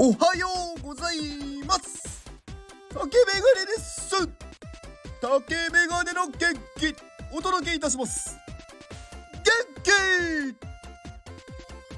おはようございます。竹メガネです。竹メガネの元気お届けいたします。元気。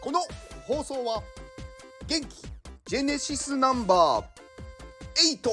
この放送は元気ジェネシスナンバー8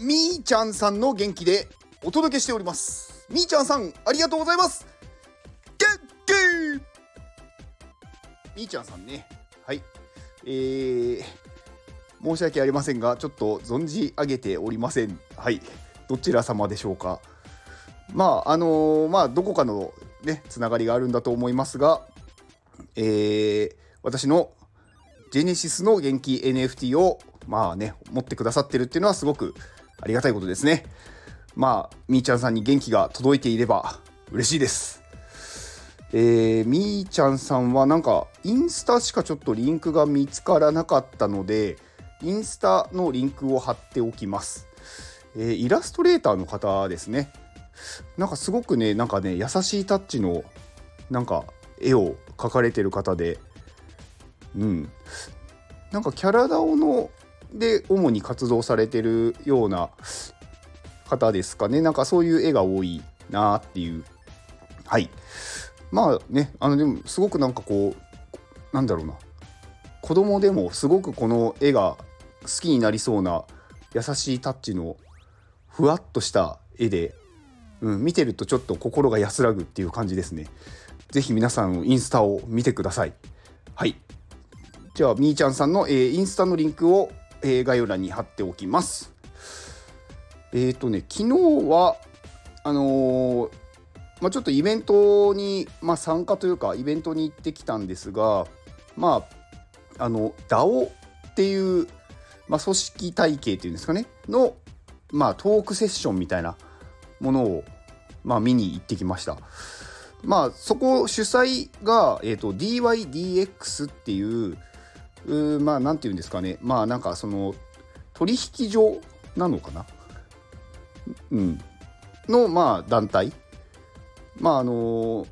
みーちゃんさんの元気でお届けしております。みーちゃんさんありがとうございます。みーちゃんさんね。はい。えー、申し訳ありませんがちょっと存じ上げておりません。はい。どちら様でしょうか。まああのー、まあどこかのねつながりがあるんだと思いますがえー、私のジェネシスの元気 NFT をまあね持ってくださってるっていうのはすごくありがたいことですね。まあ、みーちゃんさんに元気が届いていれば嬉しいです。えー、みーちゃんさんはなんかインスタしかちょっとリンクが見つからなかったので、インスタのリンクを貼っておきます。えー、イラストレーターの方ですね。なんかすごくね、なんかね、優しいタッチのなんか絵を描かれてる方で、うん。なんかキャラダオので主に活動されてるような方ですかねなんかそういう絵が多いなっていうはいまあねあのでもすごくなんかこうなんだろうな子供でもすごくこの絵が好きになりそうな優しいタッチのふわっとした絵で、うん、見てるとちょっと心が安らぐっていう感じですね。是非皆さんインスタを見てください。はい。じゃあみーちゃんさんの、えー、インスタのリンクをえー、概要欄に貼っておきます。えっ、ー、とね、昨日は、あのー、まあ、ちょっとイベントに、まあ、参加というか、イベントに行ってきたんですが、まあ、あの、DAO っていう、まあ、組織体系っていうんですかね、の、まあ、トークセッションみたいなものを、まあ、見に行ってきました。まあ、そこ主催が、えーと、DYDX っていう、うまあ何て言うんですかね。まあなんかその取引所なのかな？うん。のまあ団体まああの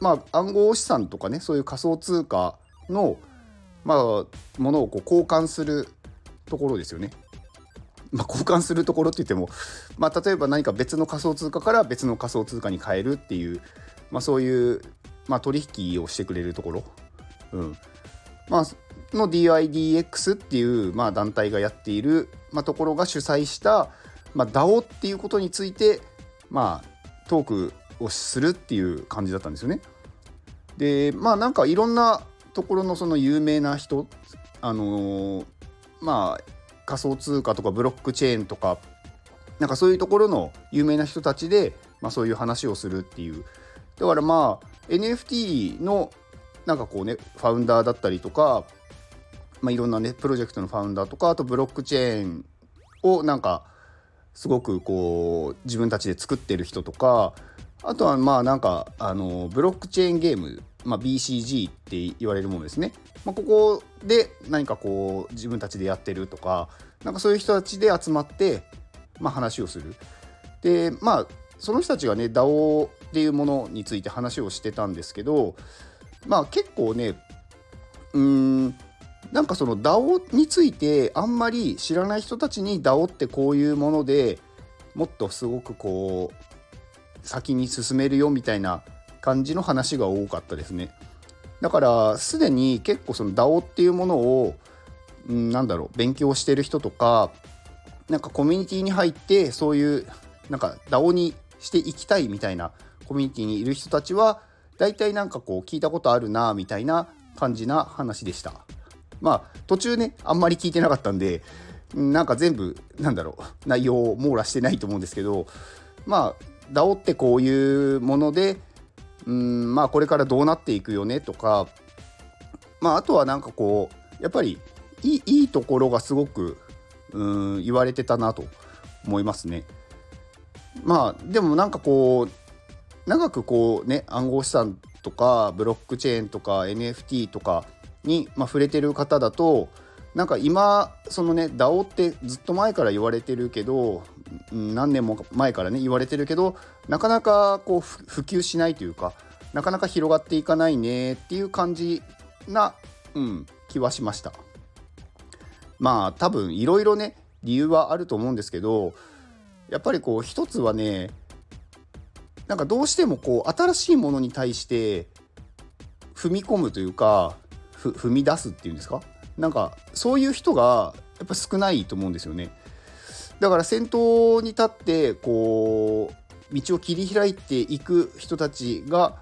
まあ暗号資産とかねそういう仮想通貨のまあものをこう交換するところですよね。まあ、交換するところって言っても、まあ、例えば何か別の仮想通貨から別の仮想通貨に変えるっていう、まあ、そういう、まあ、取引をしてくれるところ、うんまあ、の DIDX っていう、まあ、団体がやっている、まあ、ところが主催した、まあ、DAO っていうことについて、まあ、トークをするっていう感じだったんですよね。でまあなんかいろんなところのその有名な人あのー、まあ仮想通貨とかブロックチェーンとかなんかそういうところの有名な人たちで、まあ、そういう話をするっていうだからまあ NFT のなんかこうねファウンダーだったりとかまあ、いろんなねプロジェクトのファウンダーとかあとブロックチェーンをなんかすごくこう自分たちで作ってる人とかあとはまあなんかあのブロックチェーンゲーム、まあ、BCG って言われるものですね、まあ、ここで何かこう自分たちでやってるとかなんかそういう人たちで集まって、まあ、話をする。でまあその人たちがね DAO っていうものについて話をしてたんですけどまあ結構ねうーんなんかその DAO についてあんまり知らない人たちに DAO ってこういうものでもっとすごくこう先に進めるよみたいな感じの話が多かったですね。だからすでに結構その DAO っていうものを、うん、なんだろう勉強してる人とかなんかコミュニティに入ってそういうなんか DAO にしていきたいみたいなコミュニティにいる人たちは大体なんかこう聞いたことあるなみたいな感じな話でした。まあ途中ねあんまり聞いてなかったんでなんか全部なんだろう内容を網羅してないと思うんですけどまあ DAO ってこういうものでうんまあこれからどうなっていくよねとかまああとはなんかこうやっぱりいいいいところがすごくうん言われてたなと思いますね。まあでもなんかこう長くこうね暗号資産とかブロックチェーンとか NFT とかに、まあ、触れてる方だとなんか今そのね DAO ってずっと前から言われてるけど何年も前からね言われてるけどなかなかこう普及しないというかなかなか広がっていかないねっていう感じなうん、気はしました。まあ多分いろいろね理由はあると思うんですけどやっぱりこう一つはねなんかどうしてもこう新しいものに対して踏み込むというか踏み出すっていうんですか？なんかそういう人がやっぱ少ないと思うんですよね。だから先頭に立ってこう道を切り開いていく人たちが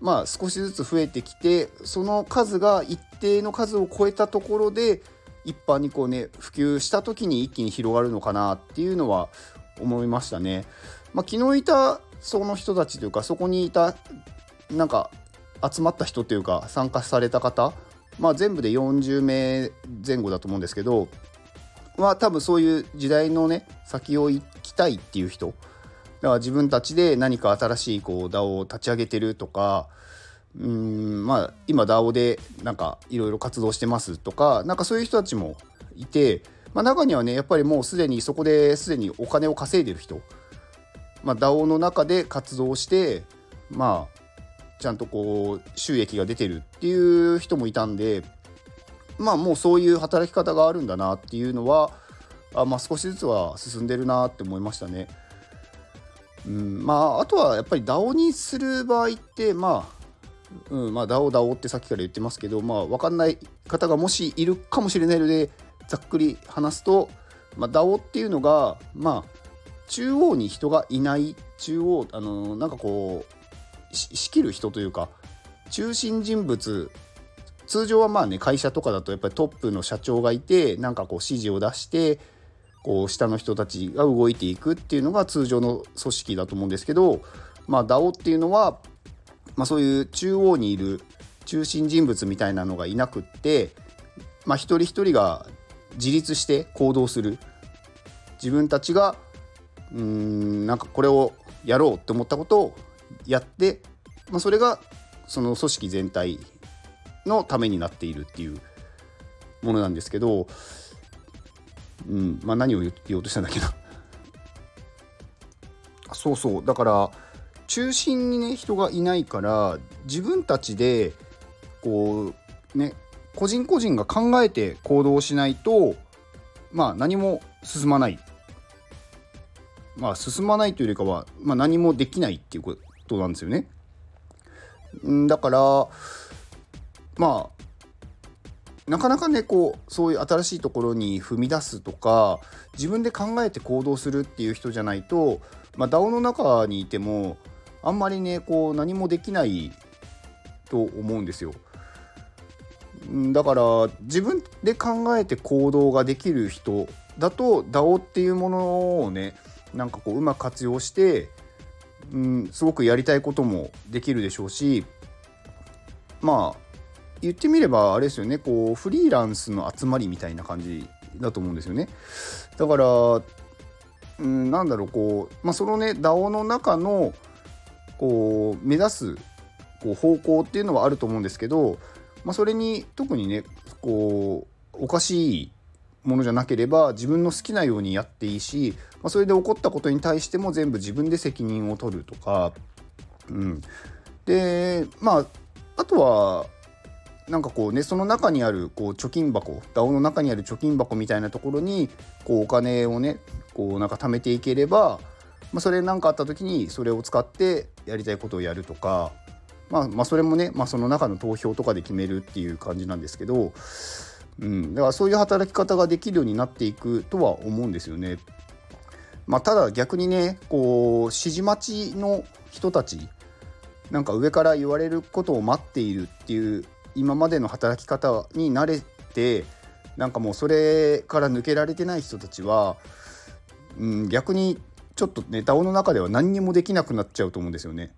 まあ少しずつ増えてきてその数が一定の数を超えたところで一般にこうね普及した時に一気に広がるのかなっていうのは思いましたね。まあ、昨日いたその人たちというかそこにいたなんか集まった人というか参加された方、まあ、全部で40名前後だと思うんですけどは多分そういう時代のね先を行きたいっていう人。だから自分たちで何か新しいこう DAO を立ち上げてるとかうんまあ今 DAO でなんかいろいろ活動してますとかなんかそういう人たちもいて、まあ、中にはねやっぱりもうすでにそこですでにお金を稼いでる人、まあ、DAO の中で活動してまあちゃんとこう収益が出てるっていう人もいたんでまあもうそういう働き方があるんだなっていうのはあまあ少しずつは進んでるなって思いましたね。うん、まああとはやっぱり DAO にする場合ってまあうん、まあ DAO DAO ってさっきから言ってますけどまあ分かんない方がもしいるかもしれないのでざっくり話すと、まあ、DAO っていうのがまあ中央に人がいない中央あのなんかこう仕切る人というか中心人物通常はまあね会社とかだとやっぱりトップの社長がいてなんかこう指示を出してこう下の人たちが動いていくっていうのが通常の組織だと思うんですけどまあ DAO っていうのはまあ、そういう中央にいる中心人物みたいなのがいなくって、まあ、一人一人が自立して行動する。自分たちがうーんなんかこれをやろうって思ったことをやって、まあ、それがその組織全体のためになっているっていうものなんですけど、うんまあ、何を言おうとしたんだっけな。そうそう。だから中心にね人がいないから自分たちでこうね個人個人が考えて行動しないとまあ何も進まない。まあ進まないというよりかは、まあ、何もできないっていうことなんですよね。んだからまあなかなかねこうそういう新しいところに踏み出すとか自分で考えて行動するっていう人じゃないと、まあ、DAO の中にいてもあんまりねこう何もできないと思うんですよ。だから自分で考えて行動ができる人だと DAO っていうものをねなんかこううまく活用して、うん、すごくやりたいこともできるでしょうしまあ言ってみればあれですよね。こうフリーランスの集まりみたいな感じだと思うんですよね。だから、うん、なんだろうこう、まあ、そのね DAO の中のこう目指すこう方向っていうのはあると思うんですけど、まあ、それに特にねこうおかしいものじゃなければ自分の好きなようにやっていいし、まあ、それで起こったことに対しても全部自分で責任を取るとか、うん、でまああとはなんかこうねその中にあるこう貯金箱 DAO の中にある貯金箱みたいなところにこうお金をねこうなんか貯めていければまあ、それ何かあった時にそれを使ってやりたいことをやるとか、まあ、まあそれもね、まあ、その中の投票とかで決めるっていう感じなんですけど、うん、だからそういう働き方ができるようになっていくとは思うんですよね。まあ、ただ逆にねこう指示待ちの人たちなんか上から言われることを待っているっていう今までの働き方に慣れてなんかもうそれから抜けられてない人たちは、うん、逆にちょっとね DAO の中では何にもできなくなっちゃうと思うんですよね。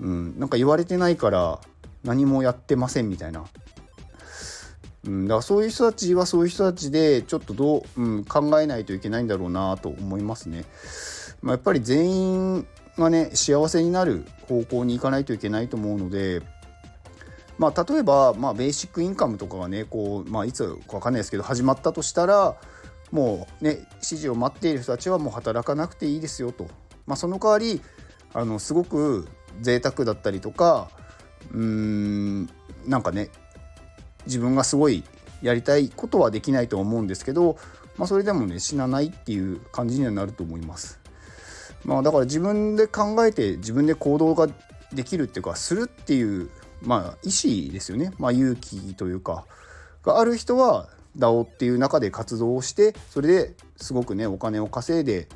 うん、なんか言われてないから何もやってませんみたいな。うん、だからそういう人たちはそういう人たちでちょっとどう、うん、考えないといけないんだろうなと思いますね。まあ、やっぱり全員がね幸せになる方向に行かないといけないと思うので。まあ、例えば、まあ、ベーシックインカムとかがねこう、まあ、いつか分かんないですけど始まったとしたらもうね指示を待っている人たちはもう働かなくていいですよと、まあ、その代わりあのすごく贅沢だったりとかうーんなんかね自分がすごいやりたいことはできないと思うんですけど、まあ、それでもね死なないっていう感じにはなると思います。まあ、だから自分で考えて自分で行動ができるっていうかするっていうまあ意思ですよね、まあ、勇気というかがある人は DAO っていう中で活動をしてそれですごくねお金を稼いで、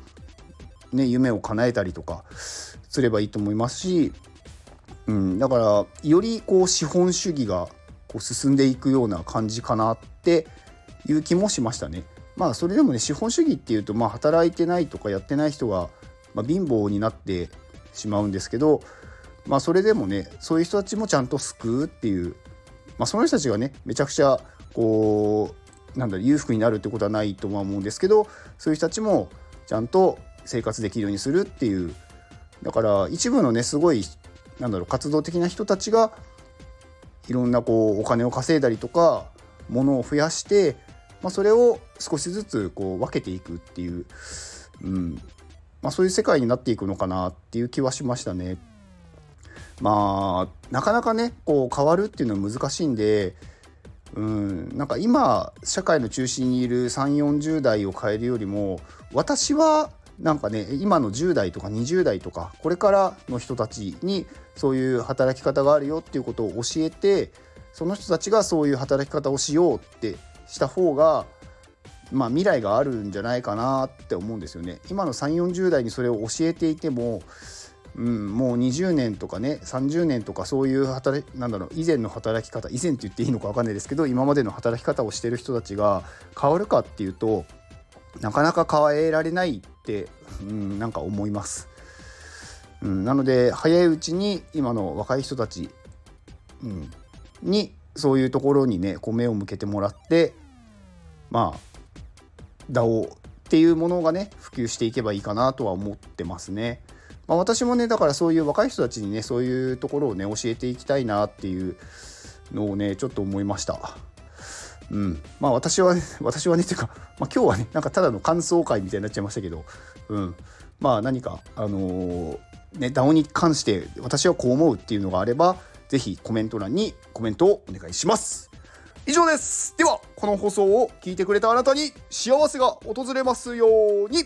ね、夢を叶えたりとかすればいいと思いますし、うん、だからよりこう資本主義がこう進んでいくような感じかなっていう気もしましたね。まあそれでもね資本主義っていうとまあ働いてないとかやってない人が、まあ、貧乏になってしまうんですけどまあそれでもねそういう人たちもちゃんと救うっていう、まあ、その人たちがねめちゃくちゃこうなんだ裕福になるってことはないとは思うんですけどそういう人たちもちゃんと生活できるようにするっていうだから一部のねすごいなんだろう活動的な人たちがいろんなこうお金を稼いだりとか物を増やして、まあ、それを少しずつこう分けていくっていう、うんまあ、そういう世界になっていくのかなっていう気はしましたね。まあなかなかねこう変わるっていうのは難しいんでうんなんか今社会の中心にいる3 4 0代を変えるよりも私はなんかね今の10代とか20代とかこれからの人たちにそういう働き方があるよっていうことを教えてその人たちがそういう働き方をしようってした方がまあ未来があるんじゃないかなって思うんですよね。今の3 4 0代にそれを教えていてもうん、もう20年とかね30年とかそういう働なんだろう以前の働き方以前って言っていいのか分かんないですけど今までの働き方をしてる人たちが変わるかっていうとなかなか変えられないって、うん、なんか思います。うん、なので早いうちに今の若い人たち、うん、にそういうところにねこう目を向けてもらってまあ DAO っていうものがね普及していけばいいかなとは思ってますね。まあ、私もねだからそういう若い人たちにねそういうところをね教えていきたいなっていうのをねちょっと思いました。うん、まあ私はね 私はねっていうか、まあ、今日はねなんかただの感想会みたいになっちゃいましたけど、うん、まあ何かあのー、ね DAO に関して私はこう思うっていうのがあれば是非コメント欄にコメントをお願いします。以上ですではこの放送を聞いてくれたあなたに幸せが訪れますように